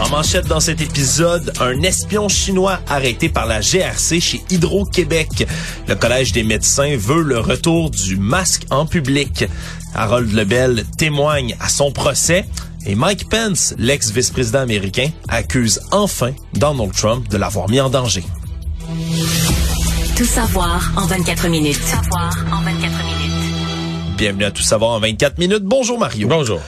En manchette dans cet épisode, un espion chinois arrêté par la GRC chez Hydro-Québec. Le Collège des médecins veut le retour du masque en public. Harold Lebel témoigne à son procès. Et Mike Pence, l'ex-vice-président américain, accuse enfin Donald Trump de l'avoir mis en danger. Tout savoir en 24 minutes. Tout savoir en 24 minutes. Bienvenue à Tout savoir en 24 minutes. Bonjour Mario. Bonjour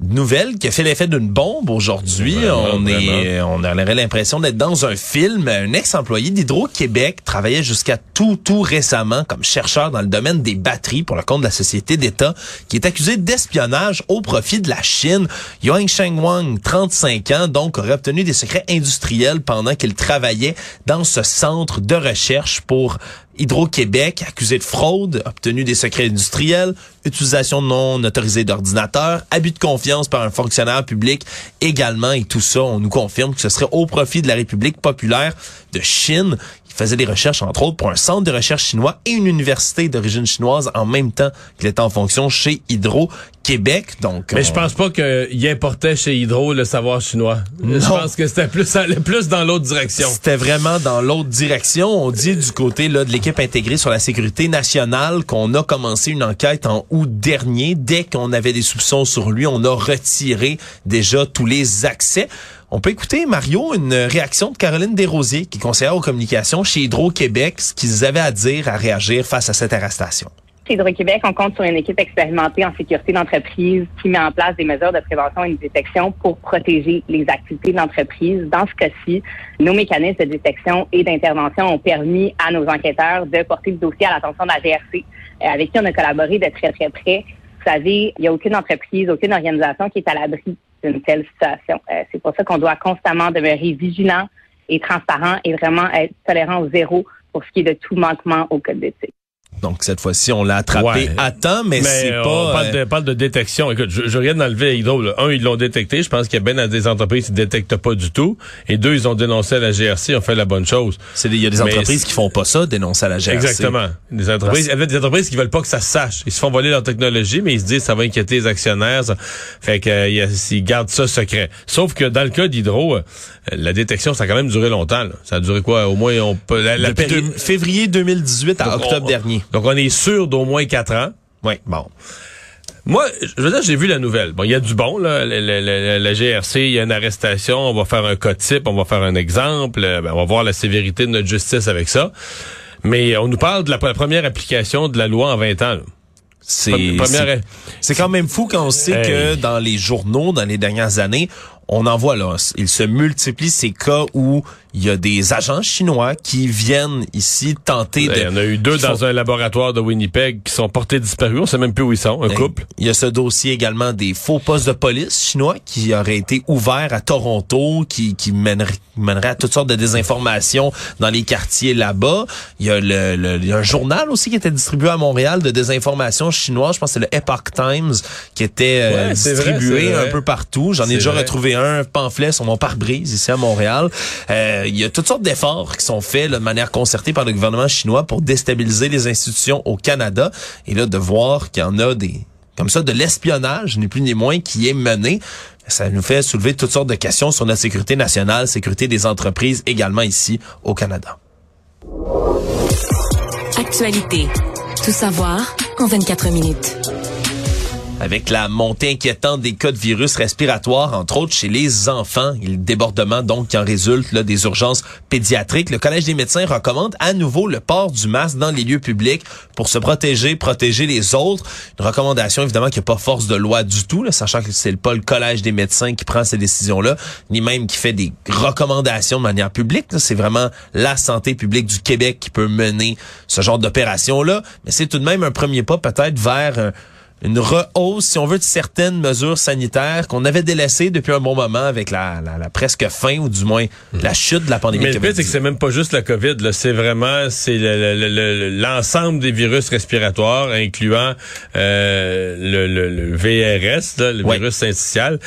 nouvelle qui a fait l'effet d'une bombe aujourd'hui. On est, on aurait l'impression d'être dans un film. Un ex-employé d'Hydro-Québec travaillait jusqu'à tout, tout récemment comme chercheur dans le domaine des batteries pour le compte de la société d'État, qui est accusé d'espionnage au profit de la Chine. Yang Shengwang, 35 ans, donc aurait obtenu des secrets industriels pendant qu'il travaillait dans ce centre de recherche pour Hydro-Québec, accusé de fraude, obtenu des secrets industriels, utilisation non autorisée d'ordinateurs, abus de confiance par un fonctionnaire public également, et tout ça, on nous confirme que ce serait au profit de la République populaire de Chine. Il faisait des recherches, entre autres, pour un centre de recherche chinois et une université d'origine chinoise en même temps qu'il était en fonction chez Hydro Québec. Donc, mais je pense pas qu'il importait chez Hydro le savoir chinois. Je pense que c'était plus plus dans l'autre direction. C'était vraiment dans l'autre direction. On dit du côté là de l'équipe intégrée sur la sécurité nationale qu'on a commencé une enquête en août dernier. Dès qu'on avait des soupçons sur lui, on a retiré déjà tous les accès. On peut écouter, Mario, une réaction de Caroline Desrosiers, qui est conseillère aux communications chez Hydro-Québec, ce qu'ils avaient à dire à réagir face à cette arrestation. Chez Hydro-Québec, on compte sur une équipe expérimentée en sécurité d'entreprise qui met en place des mesures de prévention et de détection pour protéger les activités de l'entreprise. Dans ce cas-ci, nos mécanismes de détection et d'intervention ont permis à nos enquêteurs de porter le dossier à l'attention de la GRC, euh, avec qui on a collaboré de très, très près. Vous savez, il n'y a aucune entreprise, aucune organisation qui est à l'abri Euh, c'est pour ça qu'on doit constamment demeurer vigilant et transparent et vraiment être tolérant au zéro pour ce qui est de tout manquement au code d'éthique. Donc cette fois-ci, on l'a attrapé à temps, mais, c'est pas. On parle, de, parle de détection. Écoute, je, je regarde d'enlever à Hydro. Un, ils l'ont détecté. Je pense qu'il y a bien des entreprises qui ne détectent pas du tout. Et deux, ils ont dénoncé à la GRC. Ils ont fait la bonne chose. Il y a des entreprises qui font pas ça, dénoncer à la GRC. Exactement. Des entreprises. Il y a des entreprises qui veulent pas que ça se sache. Ils se font voler leur technologie, mais ils se disent ça va inquiéter les actionnaires. Fait que ils gardent ça secret. Sauf que dans le cas d'Hydro, euh, la détection, ça a quand même duré longtemps. Ça a duré quoi? Au moins, on peut. La, février 2018 à octobre dernier. Donc on est sûr d'au moins quatre ans. Oui, bon. Moi, je veux dire, j'ai vu la nouvelle. Bon, il y a du bon, là. La, GRC, il y a une arrestation, on va faire un cas type, on va faire un exemple, ben, on va voir la sévérité de notre justice avec ça. Mais on nous parle de la, première application de la loi en 20 ans. C'est quand même fou quand on sait que dans les journaux, dans les dernières années, on en voit là. Il se multiplie ces cas où il y a des agents chinois qui viennent ici tenter de... Il y en a eu deux dans un laboratoire de Winnipeg qui sont portés disparus. On sait même plus où ils sont, un couple. Il y a ce dossier également des faux postes de police chinois qui auraient été ouverts à Toronto, qui, qui mèneraient, à toutes sortes de désinformations dans les quartiers là-bas. Il y a le, il y a un journal aussi qui était distribué à Montréal de désinformation chinoise. Je pense que c'est le Epoch Times qui était euh, distribué un peu partout. J'en ai déjà retrouvé un pamphlet sur mon pare-brise ici à Montréal. Euh, il y a toutes sortes d'efforts qui sont faits de manière concertée par le gouvernement chinois pour déstabiliser les institutions au Canada. Et là, de voir qu'il y en a des comme ça de l'espionnage, ni plus ni moins, qui est mené. Ça nous fait soulever toutes sortes de questions sur notre sécurité nationale, sécurité des entreprises également ici au Canada. Actualité. Tout savoir en 24 minutes avec la montée inquiétante des cas de virus respiratoires, entre autres chez les enfants. Il débordement donc qui en résulte là, des urgences pédiatriques. Le Collège des médecins recommande à nouveau le port du masque dans les lieux publics pour se protéger, protéger les autres. Une recommandation évidemment qui n'a pas force de loi du tout, là, sachant que c'est pas le Collège des médecins qui prend ces décisions-là, ni même qui fait des recommandations de manière publique. C'est vraiment la santé publique du Québec qui peut mener ce genre d'opération-là. Mais c'est tout de même un premier pas peut-être vers une rehausse, si on veut, de certaines mesures sanitaires qu'on avait délaissées depuis un bon moment avec la, la, la presque fin ou du moins la chute de la pandémie. Mais le pire, c'est que c'est même pas juste la COVID. Là. C'est vraiment c'est l'ensemble des virus respiratoires, incluant euh, le, le, le, VRS, là, le virus syncytial,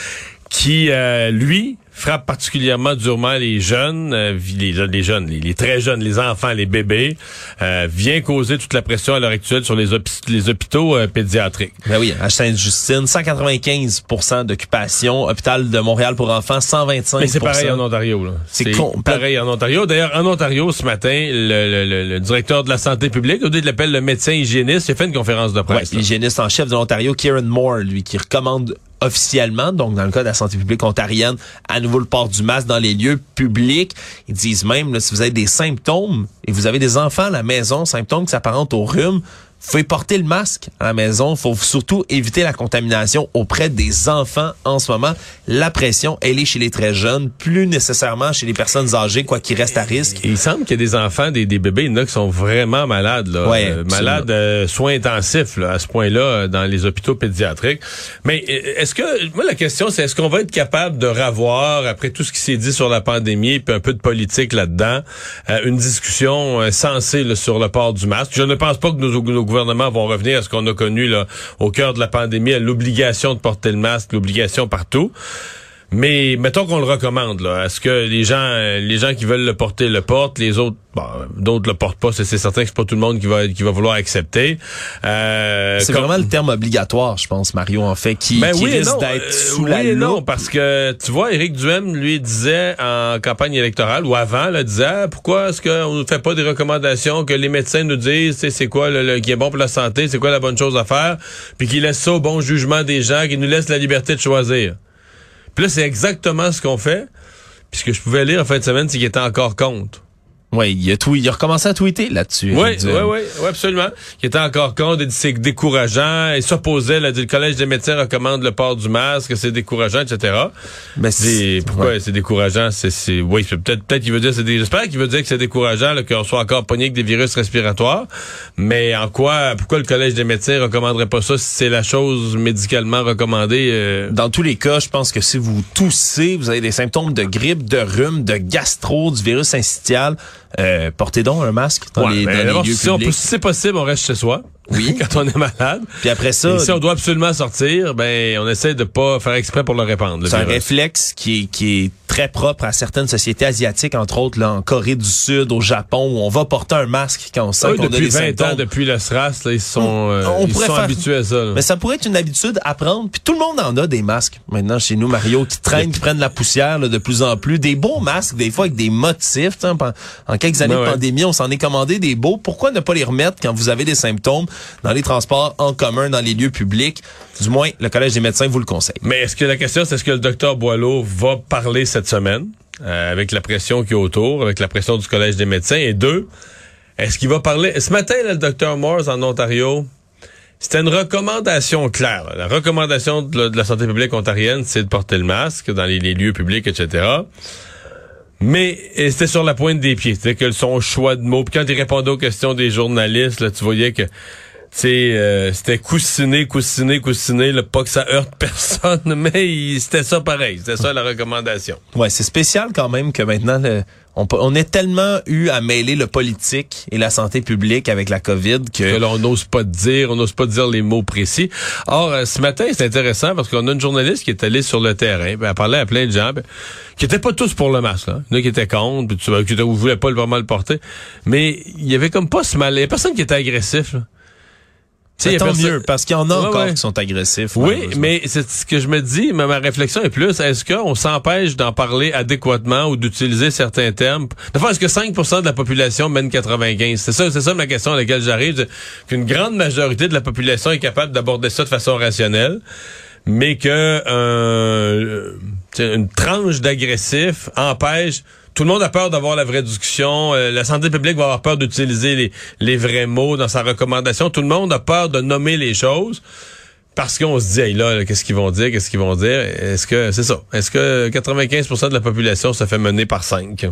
qui, euh, lui, frappe particulièrement durement les jeunes, euh, les, les, jeunes, les, très jeunes, les enfants, les bébés, euh, vient causer toute la pression à l'heure actuelle sur les, les hôpitaux euh, pédiatriques. Ben oui, à Sainte-Justine, 195% d'occupation, hôpital de Montréal pour enfants, 125 Mais c'est pareil en Ontario. C'est pareil en Ontario. D'ailleurs, en Ontario, ce matin, le, le, le, directeur de la santé publique, au lieu de l'appel le médecin hygiéniste, il a fait une conférence de presse. Ouais, l'hygiéniste en chef de l'Ontario, Kieran Moore, lui, qui recommande officiellement, donc dans le cas de la santé publique ontarienne, à nouveau le port du masque dans les lieux publics. Ils disent même, là, si vous avez des symptômes et vous avez des enfants à la maison, symptômes qui s'apparentent au rhume, pouvez porter le masque à la maison. Faut surtout éviter la contamination auprès des enfants en ce moment. La pression, elle est chez les très jeunes, plus nécessairement chez les personnes âgées, quoi qui reste à risque. il semble qu'il y a des enfants, des, des bébés, il y en a qui sont vraiment malades, là. Ouais, euh, malades, euh, soins intensifs, là, à ce point-là, euh, dans les hôpitaux pédiatriques. Mais est-ce que, moi, la question, c'est est-ce qu'on va être capable de ravoir, après tout ce qui s'est dit sur la pandémie, puis un peu de politique là-dedans, une discussion sensée là, sur le port du masque? Je ne pense pas que nos, nos gouvernements vont revenir à ce qu'on a connu là, au cœur de la pandémie, à l'obligation de porter le masque, l'obligation partout. Mais mettons qu'on le recommande. Là. Est-ce que les gens, les gens qui veulent le porter le portent, les autres Bon, d'autres le portent pas, c'est certain que c'est pas tout le monde qui va qui va vouloir accepter. Euh, c'est vraiment le terme obligatoire, je pense, Mario, en fait, qui, ben qui oui risque d'être euh, sous oui la et non, parce que tu vois, Éric Duhem lui disait en campagne électorale ou avant, là, disait ah, pourquoi est-ce qu'on ne fait pas des recommandations que les médecins nous disent, c'est quoi le, qui est bon pour la santé, c'est quoi la bonne chose à faire, puis qu'ils laissent ça au bon jugement des gens, qu'ils nous laissent la liberté de choisir? Puis là, c'est exactement ce qu'on fait. Puis ce que je pouvais lire en fin de semaine, c'est qu'il était encore contre. Oui, il a, tweet, il a recommencé à tweeter là-dessus. Oui, oui, oui, oui, absolument. Il était encore contre, il dit c'est décourageant, il s'opposait, le Collège des médecins recommande le port du masque, c'est décourageant, etc. Mais c'est, pourquoi ouais. c'est décourageant? C'est, c'est, oui, peut-être, peut-être qu'il veut dire, c'est des, j'espère qu'il veut dire que c'est décourageant, là, qu'on soit encore pogné avec des virus respiratoires. Mais en quoi, pourquoi le Collège des médecins recommanderait pas ça si c'est la chose médicalement recommandée? Euh... Dans tous les cas, je pense que si vous toussez, vous avez des symptômes de grippe, de rhume, de gastro, du virus syncytial, euh, portez donc un masque dans ouais, les, ben, dans les lieux publics. peut, si c'est possible, on reste chez soi. Oui. Quand on est malade. Puis après ça, Et si on doit absolument sortir, ben on essaie de pas faire exprès pour le répandre. c'est un réflexe qui est, qui est très propre à certaines sociétés asiatiques, entre autres là, en Corée du Sud, au Japon, où on va porter un masque quand on sent Oui, qu'on a depuis des 20 symptômes. ans, depuis le SRAS, là, ils sont, On- euh, on ils sont faire- habitués à ça. là. Mais ça pourrait être une habitude à prendre. Puis tout le monde en a des masques maintenant chez nous, Mario, qui traînent, qui prennent la poussière là, de plus en plus. Des beaux masques, des fois avec des motifs. En, en quelques années Ouais, de ouais. pandémie, on s'en est commandé des beaux. Pourquoi ne pas les remettre quand vous avez des symptômes? Dans les transports en commun, dans les lieux publics? Du moins, le Collège des médecins vous le conseille. Mais est-ce que la question, c'est est-ce que le docteur Boileau va parler cette semaine euh, avec la pression qui est autour, avec la pression du Collège des médecins? Et deux, est-ce qu'il va parler... Ce matin, là, le docteur Morse en Ontario, c'était une recommandation claire. La recommandation de la, santé publique ontarienne, c'est de porter le masque dans les, lieux publics, etc. Mais c'était sur la pointe des pieds. C'était que son choix de mots. Puis quand il répondait aux questions des journalistes, là, tu voyais que euh, c'était coussiné, coussiné, coussiné, là, pas que ça heurte personne, mais c'était ça pareil. C'était ça la recommandation. Ouais, c'est spécial quand même que maintenant, le- on, on est tellement eu à mêler le politique et la santé publique avec la COVID Que que... là, on n'ose pas dire, on n'ose pas dire les mots précis. Or, euh, ce matin, c'est intéressant parce qu'on a une journaliste qui est allée sur le terrain, ben, elle parlait à plein de gens, ben, qui étaient pas tous pour le masque. Là. Il y en a qui étaient contre, puis vois, qui ne voulaient pas vraiment le porter. Mais il y avait comme pas ce mal. Il y a personne qui était agressif. Là. Tu sais, il y a tant personne- mieux, parce qu'il y en a Ouais, encore ouais. qui sont agressifs. Oui, mais c'est ce que je me dis, mais ma réflexion est plus, est-ce qu'on s'empêche d'en parler adéquatement ou d'utiliser certains termes? Fait, est-ce que 5% de la population mène 95? C'est ça, c'est ça ma question à laquelle j'arrive, qu'une grande majorité de la population est capable d'aborder ça de façon rationnelle, mais que euh, une tranche d'agressifs empêche tout le monde a peur d'avoir la vraie discussion. Euh, la santé publique va avoir peur d'utiliser les, les vrais mots dans sa recommandation. Tout le monde a peur de nommer les choses. Parce qu'on se dit, hey, là, qu'est-ce qu'ils vont dire, qu'est-ce qu'ils vont dire? Est-ce que, c'est ça, est-ce que 95% de la population se fait mener par 5?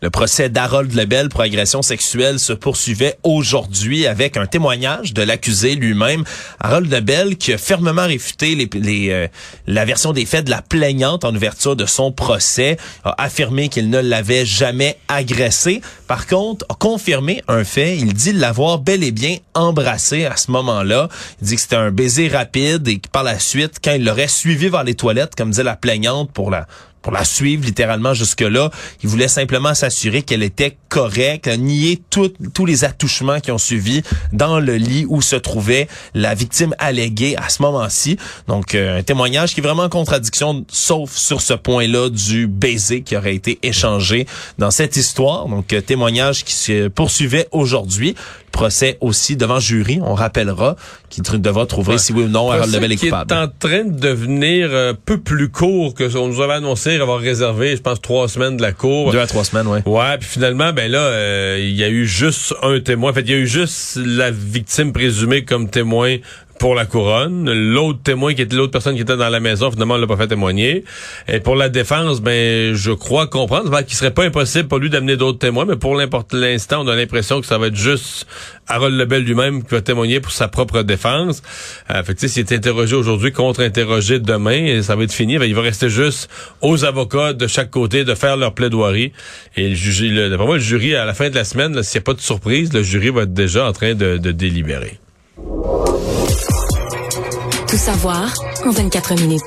Le procès d'Harold Lebel pour agression sexuelle se poursuivait aujourd'hui avec un témoignage de l'accusé lui-même. Harold Lebel qui a fermement réfuté euh, la version des faits de la plaignante en ouverture de son procès, a affirmé qu'il ne l'avait jamais agressé. Par contre, a confirmé un fait. Il dit l'avoir bel et bien embrassé à ce moment-là. Il dit que c'était un baiser rapide et que par la suite, quand il l'aurait suivi vers les toilettes, comme disait la plaignante pour la pour la suivre littéralement jusque-là. Il voulait simplement s'assurer qu'elle était correcte, nier tous les attouchements qui ont suivi dans le lit où se trouvait la victime alléguée à ce moment-ci. Donc, euh, un témoignage qui est vraiment en contradiction, sauf sur ce point-là du baiser qui aurait été échangé dans cette histoire. Donc, euh, témoignage qui se poursuivait aujourd'hui procès aussi devant jury, on rappellera, qui devra trouver si oui ou non Harold Lebel est coupable. qui est en train de devenir un peu plus court que ce qu'on nous avait annoncé avoir réservé, je pense, trois semaines de la cour. Deux à trois semaines, oui. Ouais, puis finalement, ben là, euh, il y a eu juste un témoin. En fait, il y a eu juste la victime présumée comme témoin pour la couronne. L'autre témoin qui était l'autre personne qui était dans la maison, finalement, on l'a pas fait témoigner. Et pour la défense, ben, je crois comprendre qu'il serait pas impossible pour lui d'amener d'autres témoins, mais pour l'instant, on a l'impression que ça va être juste Harold Lebel lui-même qui va témoigner pour sa propre défense. Euh, fait que, s'il est interrogé aujourd'hui, contre-interrogé demain, et ça va être fini, ben, il va rester juste aux avocats de chaque côté de faire leur plaidoirie. Et le jury, le, moi, le jury, à la fin de la semaine, s'il n'y a pas de surprise, le jury va être déjà en train de, de délibérer. Tout savoir en 24 minutes.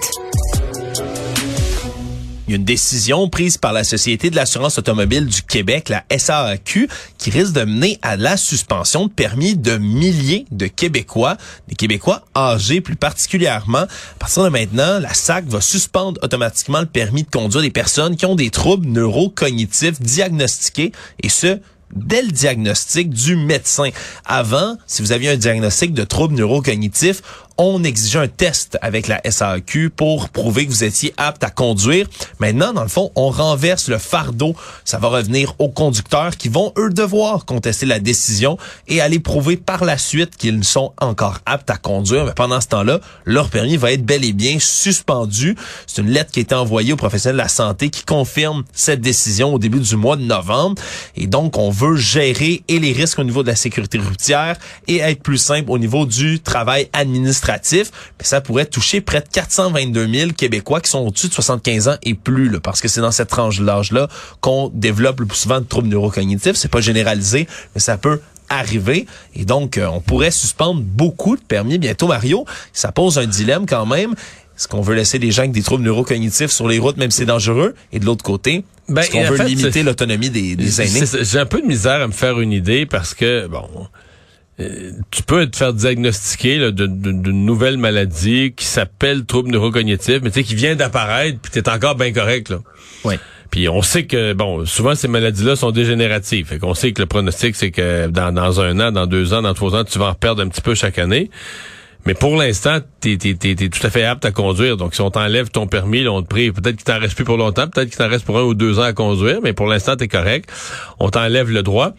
Il y a une décision prise par la Société de l'assurance automobile du Québec, la SAAQ, qui risque de mener à la suspension de permis de milliers de Québécois, des Québécois âgés plus particulièrement. À partir de maintenant, la SAC va suspendre automatiquement le permis de conduire des personnes qui ont des troubles neurocognitifs diagnostiqués, et ce, dès le diagnostic du médecin. Avant, si vous aviez un diagnostic de trouble neurocognitif, on exigeait un test avec la SAQ pour prouver que vous étiez apte à conduire. Maintenant, dans le fond, on renverse le fardeau. Ça va revenir aux conducteurs qui vont, eux, devoir contester la décision et aller prouver par la suite qu'ils sont encore aptes à conduire. Mais pendant ce temps-là, leur permis va être bel et bien suspendu. C'est une lettre qui a été envoyée aux professionnels de la santé qui confirme cette décision au début du mois de novembre. Et donc, on veut gérer et les risques au niveau de la sécurité routière et être plus simple au niveau du travail administratif mais ça pourrait toucher près de 422 000 Québécois qui sont au-dessus de 75 ans et plus, là, parce que c'est dans cette tranche d'âge-là qu'on développe le plus souvent de troubles neurocognitifs. C'est pas généralisé, mais ça peut arriver. Et donc, euh, on pourrait suspendre beaucoup de permis bientôt, Mario. Ça pose un dilemme quand même. Est-ce qu'on veut laisser des gens avec des troubles neurocognitifs sur les routes, même si c'est dangereux? Et de l'autre côté, ben, est-ce qu'on veut limiter l'autonomie des, des aînés? J'ai un peu de misère à me faire une idée parce que, bon, tu peux te faire diagnostiquer d'une nouvelle maladie qui s'appelle trouble neurocognitif, mais tu sais, qui vient d'apparaître, puis t'es encore bien correct, là. Oui. Puis on sait que, bon, souvent ces maladies-là sont dégénératives. Fait qu'on sait que le pronostic, c'est que dans, dans un an, dans deux ans, dans trois ans, tu vas en perdre un petit peu chaque année. Mais pour l'instant, t'es es, tout à fait apte à conduire. Donc, si on t'enlève ton permis, on te prie, peut-être qu'il t'en reste plus pour longtemps, peut-être qu'il t'en reste pour un ou deux ans à conduire, mais pour l'instant, t'es correct. On t'enlève le droit.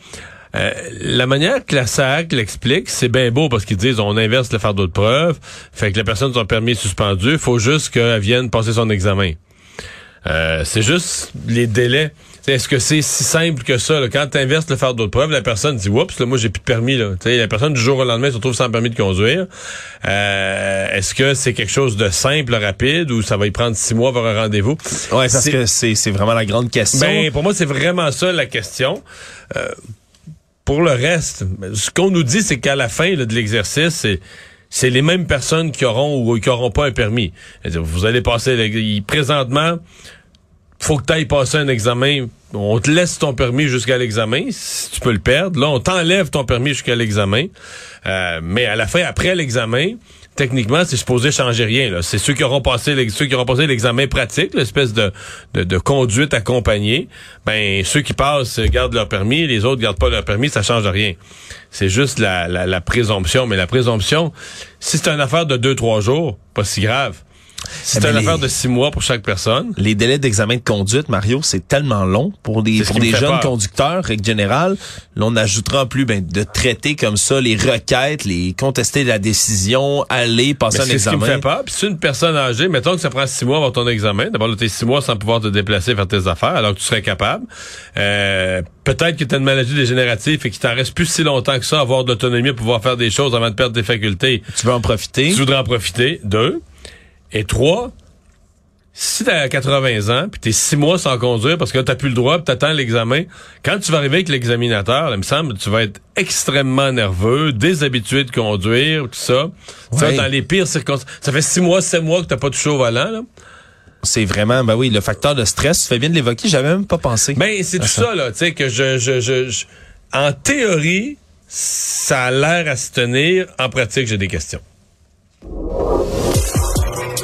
Euh, la manière que la SAC l'explique, c'est bien beau parce qu'ils disent on inverse le fardeau de preuve, fait que la personne son permis suspendu, il faut juste qu'elle vienne passer son examen. Euh, c'est juste les délais. Est-ce que c'est si simple que ça? Là? Quand tu inverses le fardeau de preuve, la personne dit Oups, là, moi j'ai plus de permis. Là. la personne du jour au lendemain se retrouve sans permis de conduire. Euh, est-ce que c'est quelque chose de simple, rapide, ou ça va y prendre six mois pour un rendez-vous? Ouais, parce que c'est vraiment la grande question. Ben, pour moi, c'est vraiment ça la question. Euh, pour le reste, ce qu'on nous dit, c'est qu'à la fin de l'exercice, c'est les mêmes personnes qui auront ou qui auront pas un permis. Vous allez passer présentement, faut que tu ailles passer un examen. On te laisse ton permis jusqu'à l'examen, si tu peux le perdre. Là, on t'enlève ton permis jusqu'à l'examen. Euh, mais à la fin, après l'examen, techniquement, c'est supposé changer rien. C'est ceux qui auront passé qui auront passé l'examen pratique, l'espèce de, conduite accompagnée. Ben ceux qui passent gardent leur permis, les autres gardent pas leur permis, ça change rien. C'est juste la, la, présomption. Mais la présomption, si c'est une affaire de deux trois jours, pas si grave. C'est Eh ben, une affaire de six mois pour chaque personne. Les délais d'examen de conduite, Mario, c'est tellement long pour des, C'est pour des jeunes peur. conducteurs, règle générale. Là, on ajoutera en plus ben, de traiter comme ça les requêtes, les contester la décision, aller passer Mais un c'est ce qui me examen. fait peur. Puis c'est une personne âgée, mettons que ça prend six mois avant ton examen. D'abord, là, t'es six mois sans pouvoir te déplacer, faire tes affaires, alors que tu serais capable. Euh, peut-être que tu as une maladie dégénérative et qu'il t'en reste plus si longtemps que ça, à avoir de l'autonomie, pouvoir faire des choses avant de perdre tes facultés. Tu veux en profiter? Tu voudrais en profiter? Deux. Et trois, si t'as 80 ans, puis t'es six mois sans conduire parce que t'as plus le droit, puis t'attends l'examen, quand tu vas arriver avec l'examinateur, il me semble, tu vas être extrêmement nerveux, déshabitué de conduire, tout ça. Ça, Ouais. dans les pires circonstances. Ça fait six mois, sept mois que t'as pas touché au volant, là. C'est vraiment, ben oui, le facteur de stress, tu fais bien de l'évoquer, j'avais même pas pensé. Ben, c'est tout ça, là, tu sais, que je, je, je, je- en théorie, ça a l'air à se tenir. En pratique, j'ai des questions.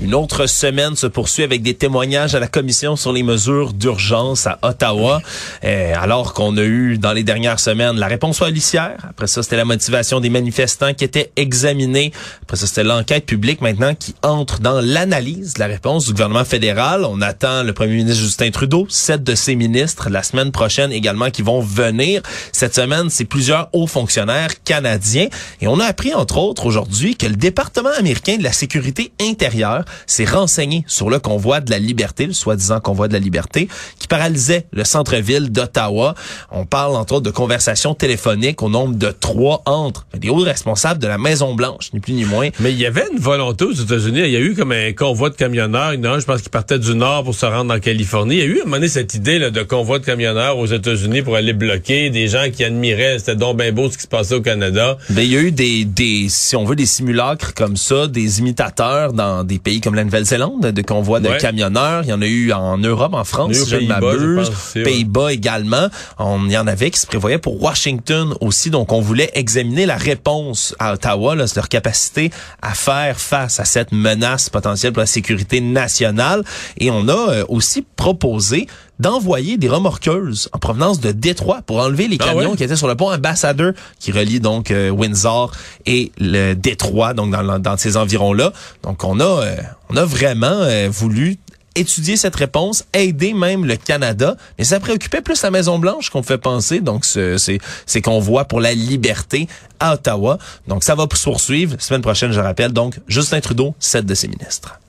Une autre semaine se poursuit avec des témoignages à la commission sur les mesures d'urgence à Ottawa, euh, alors qu'on a eu dans les dernières semaines la réponse policière. Après ça, c'était la motivation des manifestants qui était examinée. Après ça, c'était l'enquête publique maintenant qui entre dans l'analyse de la réponse du gouvernement fédéral. On attend le premier ministre Justin Trudeau, sept de ses ministres la semaine prochaine également qui vont venir. Cette semaine, c'est plusieurs hauts fonctionnaires canadiens. Et on a appris, entre autres, aujourd'hui que le département américain de la sécurité intérieure s'est renseigné sur le convoi de la liberté, le soi-disant convoi de la liberté, qui paralysait le centre-ville d'Ottawa. On parle, entre autres, de conversations téléphoniques au nombre de trois entre des hauts responsables de la Maison-Blanche, ni plus ni moins. Mais il y avait une volonté aux États-Unis. Il y a eu comme un convoi de camionneurs. Il y en a un, je pense, qui partait du nord pour se rendre en Californie. Il y a eu à un moment donné cette idée là, de convoi de camionneurs aux États-Unis pour aller bloquer des gens qui admiraient, c'était donc bien beau ce qui se passait au Canada. Ben, il y a eu des, des, si on veut, des simulacres comme ça, des imitateurs dans des pays comme la Nouvelle-Zélande, de convois de Ouais. camionneurs. Il y en a eu en Europe, en France, si je ne m'abuse. Pays-Bas également. On, il y en avait qui se prévoyaient pour Washington aussi. Donc, on voulait examiner la réponse à Ottawa, là, leur capacité à faire face à cette menace potentielle pour la sécurité nationale. Et on a euh, aussi proposé d'envoyer des remorqueuses en provenance de Détroit pour enlever les Ah camions ouais? qui étaient sur le pont Ambassador qui relie donc euh, Windsor et le Détroit, donc dans, dans ces environs-là. Donc on a, euh, on a vraiment euh, voulu étudier cette réponse, aider même le Canada, mais ça préoccupait plus la Maison-Blanche qu'on fait penser, donc ce- c'est c'est qu'on voit pour la liberté à Ottawa. Donc ça va poursuivre. Semaine prochaine, je rappelle, donc Justin Trudeau, sept de ses ministres.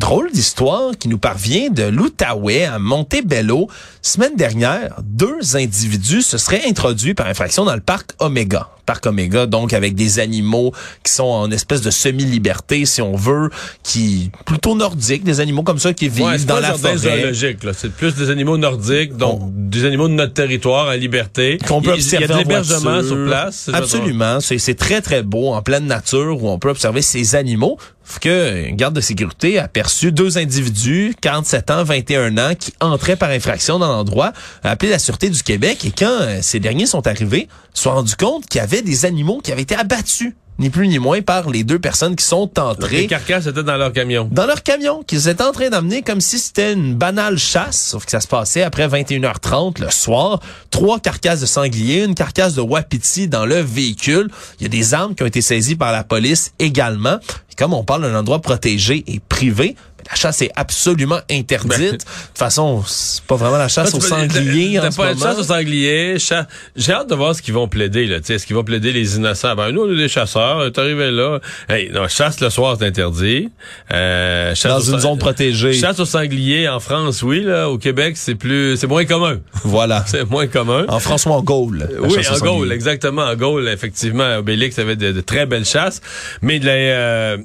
Drôle d'histoire qui nous parvient de l'Outaouais à Montebello. Semaine dernière, deux individus se seraient introduits par infraction dans le parc Omega. Parc Omega, donc avec des animaux qui sont en espèce de semi-liberté, si on veut, qui plutôt nordiques, des animaux comme ça qui vivent Ouais, dans la forêt. zoologique, là. C'est plus des animaux nordiques, donc des animaux de notre territoire en liberté. qu'on peut Il- Il y a observer de en l'hébergement sur place. Absolument, c'est c'est très très beau en pleine nature où on peut observer ces animaux. Que garde de sécurité a deux individus, 47 ans, 21 ans, qui entraient par infraction dans l'endroit, appelé la sûreté du Québec et quand euh, ces derniers sont arrivés, se sont rendus compte qu'il y avait des animaux qui avaient été abattus, ni plus ni moins par les deux personnes qui sont Donc, Les entrées carcasses étaient dans leur camion. dans leur camion qu'ils étaient en train d'amener comme si c'était une banale chasse, sauf que ça se passait après 21h30 le soir. Trois carcasses de sanglier, une carcasse de wapiti dans le véhicule. Il y a des armes qui ont été saisies par la police également. Et comme on parle d'un endroit protégé et privé, la chasse est absolument interdite. Ben. de toute façon, c'est pas vraiment la chasse Ah, au tu peux- sanglier t'as en ce pas moment. chasse au sanglier. cha- J'ai hâte de voir ce qu'ils vont plaider. Là. Est-ce qu'ils vont plaider les innocents? Ben, nous, on est des chasseurs. T'es arrivé là. Hey, non, chasse le soir, c'est interdit. Euh, chasse Dans une sang- zone protégée. Chasse au sanglier en France, oui. Là, au Québec, c'est plus, c'est moins commun. Voilà. C'est moins commun. En François en Gaule. la Oui, en. Gaule, exactement. En Gaule, effectivement, Obélix avait de, de très belles chasses. Mais de la, euh,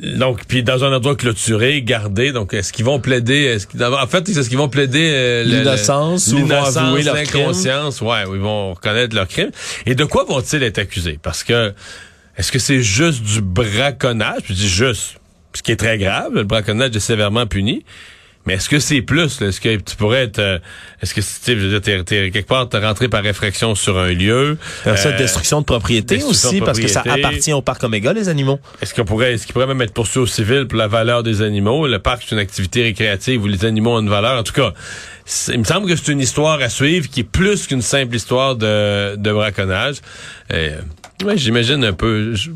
donc, puis dans un endroit clôturé, gardé. Donc, est-ce qu'ils vont plaider est-ce qu'ils- En fait, est-ce qu'ils vont plaider euh, L'innocence ou vont avouer leur l'inconscience, ouais, ou ils vont reconnaître leur crime. Et de quoi vont-ils être accusés? Parce que est-ce que c'est juste du braconnage? Je dis juste, ce qui est très grave. Le braconnage est sévèrement puni. Mais est-ce que c'est plus? là? Est-ce que tu pourrais être... euh, est-ce que tu sais, je veux dire, t'es, quelque part, t'es rentré par réfraction sur un lieu? Faire ça, Euh, destruction de propriété destruction aussi, de parce que ça appartient au parc Omega, les animaux. Est-ce qu'on pourrait, est-ce qu'il pourrait même être poursuivi au civil pour la valeur des animaux? Le parc, c'est une activité récréative où les animaux ont une valeur. En tout cas, il me semble que c'est une histoire à suivre qui est plus qu'une simple histoire de, de braconnage. Euh, ouais, j'imagine un peu. je-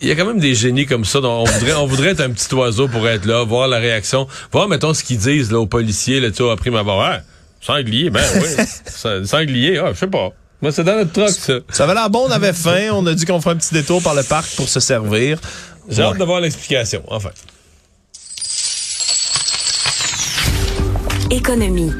il y a quand même des génies comme ça. dont on voudrait, on voudrait être un petit oiseau pour être là, voir la réaction, voir, mettons, ce qu'ils disent là, aux policiers, là, tu prime abord. Ah, sanglier, ben oui. Sa- sanglier, ah, je sais pas. Moi, c'est dans notre truck, ça. Ça avait l'air bon, on avait faim, on a dit qu'on ferait un petit détour par le parc pour se servir. J'ai hâte de voir l'explication, enfin. Économie.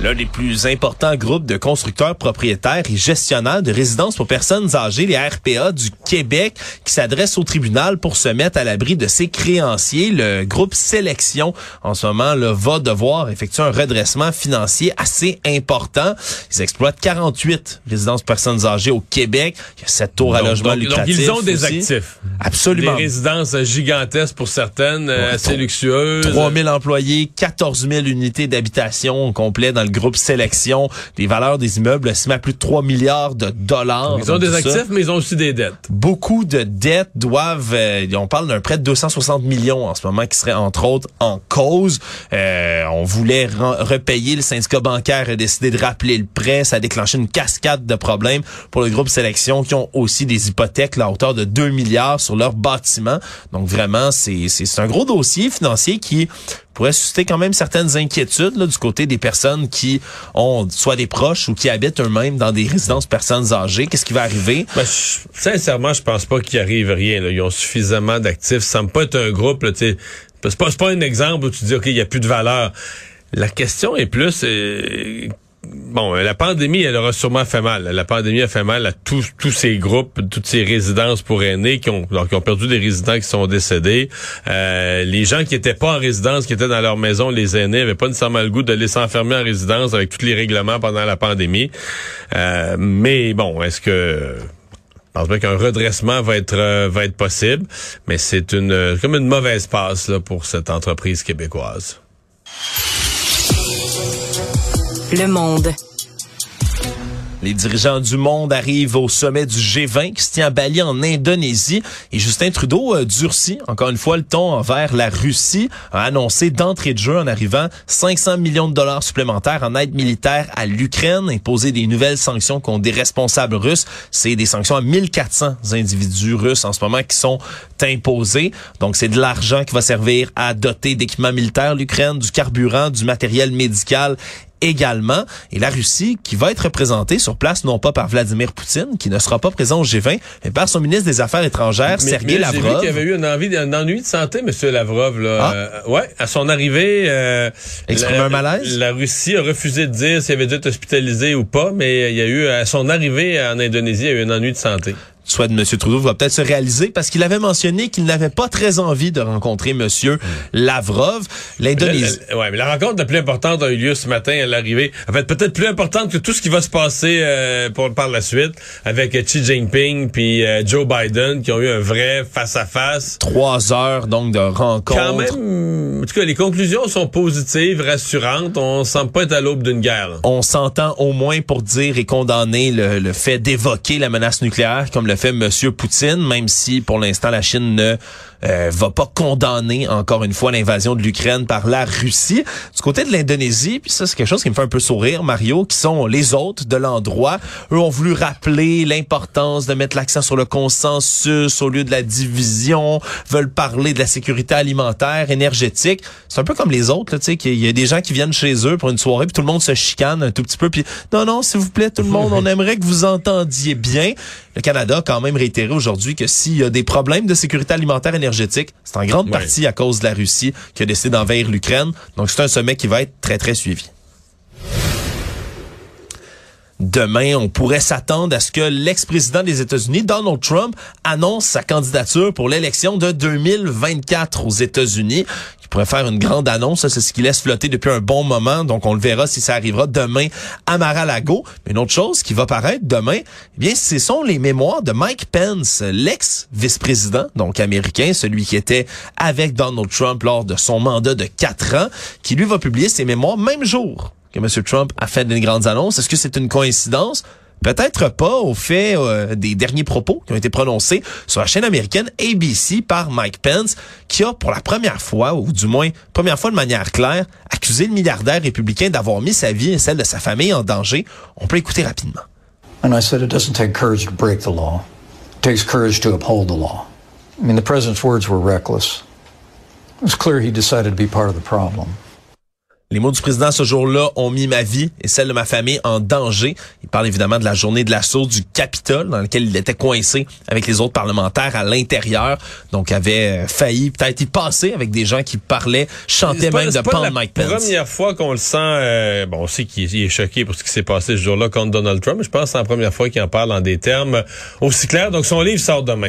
L'un des plus importants groupes de constructeurs propriétaires et gestionnaires de résidences pour personnes âgées, les RPA du Québec, qui s'adresse au tribunal pour se mettre à l'abri de ses créanciers. Le groupe Sélection, en ce moment, là, va devoir effectuer un redressement financier assez important. Ils exploitent 48 résidences pour personnes âgées au Québec. Il y a 7 tours à Donc- logement donc- donc, lucratif ils ont des aussi. actifs. Absolument. Des résidences gigantesques pour certaines, euh, Ouais, assez trois- luxueuses. 3000 employés, 14 000 unités d'habitation au complet dans le groupe Sélection. Des valeurs des immeubles estimées à plus de 3 milliards de dollars. Ils ont des ça. actifs, mais ils ont aussi des dettes. Beaucoup de dettes doivent, euh, on parle d'un prêt de 260 millions en ce moment qui serait entre autres en cause. Euh, on voulait repayer, le syndicat bancaire a décidé de rappeler le prêt. Ça a déclenché une cascade de problèmes pour le groupe Sélection qui ont aussi des hypothèques à hauteur de 2 milliards sur leurs bâtiments. Donc vraiment, c'est un gros dossier financier qui pourrait susciter quand même certaines inquiétudes là, du côté des personnes qui ont soit des proches ou qui habitent eux-mêmes dans des résidences personnes âgées. Qu'est-ce qui va arriver? Ben, je- sincèrement, je pense pas qu'il arrive rien. Ils ont suffisamment d'actifs. Ça semble pas être un groupe. C'est pas, pas un exemple où tu dis, OK, il y a plus de valeur. La question est plus... euh, Bon, la pandémie, elle aura sûrement fait mal. La pandémie a fait mal à tous, tous ces groupes, toutes ces résidences pour aînés qui ont, qui ont perdu des résidents qui sont décédés. Euh, les gens qui étaient pas en résidence, qui étaient dans leur maison, les aînés, avaient pas nécessairement le goût de les s'enfermer en résidence avec tous les règlements pendant la pandémie. Euh, mais bon, est-ce que je pense bien qu'un redressement va être euh, va être possible, mais c'est une euh, comme une mauvaise passe là, pour cette entreprise québécoise. Le monde. Les dirigeants du monde arrivent au sommet du G20 qui se tient à Bali en Indonésie et Justin Trudeau a durci encore une fois le ton envers la Russie, a annoncé d'entrée de jeu en arrivant 500 millions de dollars supplémentaires en aide militaire à l'Ukraine, imposer des nouvelles sanctions contre des responsables russes. C'est des sanctions à 1400 individus russes en ce moment qui sont imposées. Donc c'est de l'argent qui va servir à doter d'équipements militaires l'Ukraine, du carburant, du matériel médical également. Et la Russie, qui va être représentée sur place, non pas par Vladimir Poutine, qui ne sera pas présent au G20, mais par son ministre des Affaires étrangères, Mais- Sergei mais J'ai vu Lavrov. qu'il y avait eu une envie, un ennui de santé, Monsieur Lavrov. Là. Ah. Euh, ouais, à son arrivée, euh, la, un malaise? La Russie a refusé de dire s'il avait dû être hospitalisé ou pas, mais il y a eu à son arrivée en Indonésie, il y a eu un ennui de santé. Soit de M. Trudeau va peut-être se réaliser parce qu'il avait mentionné qu'il n'avait pas très envie de rencontrer M. Lavrov. L'Indonésie. Ouais, mais la rencontre la plus importante a eu lieu ce matin à l'arrivée. En fait, peut-être plus importante que tout ce qui va se passer euh, pour, par la suite avec Xi Jinping puis euh, Joe Biden qui ont eu un vrai face-à-face. Trois heures donc de rencontre. Quand même, en tout cas, les conclusions sont positives, rassurantes. On semble pas être à l'aube d'une guerre. on s'entend au moins pour dire et condamner le, le fait d'évoquer la menace nucléaire comme le fait M. Poutine, même si pour l'instant la Chine ne euh, va pas condamner encore une fois l'invasion de l'Ukraine par la Russie. Du côté de l'Indonésie, puis ça c'est quelque chose qui me fait un peu sourire, Mario, qui sont les hôtes de l'endroit. Eux ont voulu rappeler l'importance de mettre l'accent sur le consensus au lieu de la division, veulent parler de la sécurité alimentaire, énergétique. C'est un peu comme les autres, là, tu sais, qu'il y a des gens qui viennent chez eux pour une soirée, puis tout le monde se chicane un tout petit peu, puis non, non, s'il vous plaît, tout le monde, on aimerait que vous entendiez bien. Le Canada a quand même réitéré aujourd'hui que s'il y a des problèmes de sécurité alimentaire énergétique, c'est en grande partie à cause de la Russie qui a décidé d'envahir l'Ukraine. Donc c'est un sommet qui va être très, très suivi. Demain, on pourrait s'attendre à ce que l'ex-président des États-Unis, Donald Trump, annonce sa candidature pour l'élection de 2024 aux États-Unis. Il pourrait faire une grande annonce, c'est ce qu'il laisse flotter depuis un bon moment, donc on le verra si ça arrivera demain à Mar-a-Lago. Mais une autre chose qui va paraître demain, eh bien, ce sont les mémoires de Mike Pence, l'ex-vice-président, donc américain, celui qui était avec Donald Trump lors de son mandat de quatre ans, qui lui va publier ses mémoires même jour que M. Trump a fait des grandes annonces. Est-ce que c'est une coïncidence? Peut-être pas au fait euh, des derniers propos qui ont été prononcés sur la chaîne américaine ABC par Mike Pence, qui a pour la première fois, ou du moins première fois de manière claire, accusé le milliardaire républicain d'avoir mis sa vie et celle de sa famille en danger. On peut écouter rapidement. And I said it doesn't take courage to break the law. It takes courage to uphold the law. I mean, the president's words were reckless. It was clear he decided to be part of the problem. Les mots du président ce jour-là ont mis ma vie et celle de ma famille en danger. Il parle évidemment de la journée de l'assaut du Capitole dans laquelle il était coincé avec les autres parlementaires à l'intérieur. Donc avait euh, failli peut-être y passer avec des gens qui parlaient, chantaient même de Paul Mike Pence. C'est la première fois qu'on le sent, euh, bon on sait qu'il est choqué pour ce qui s'est passé ce jour-là contre Donald Trump, je pense que c'est la première fois qu'il en parle en des termes aussi clairs. Donc son livre sort demain.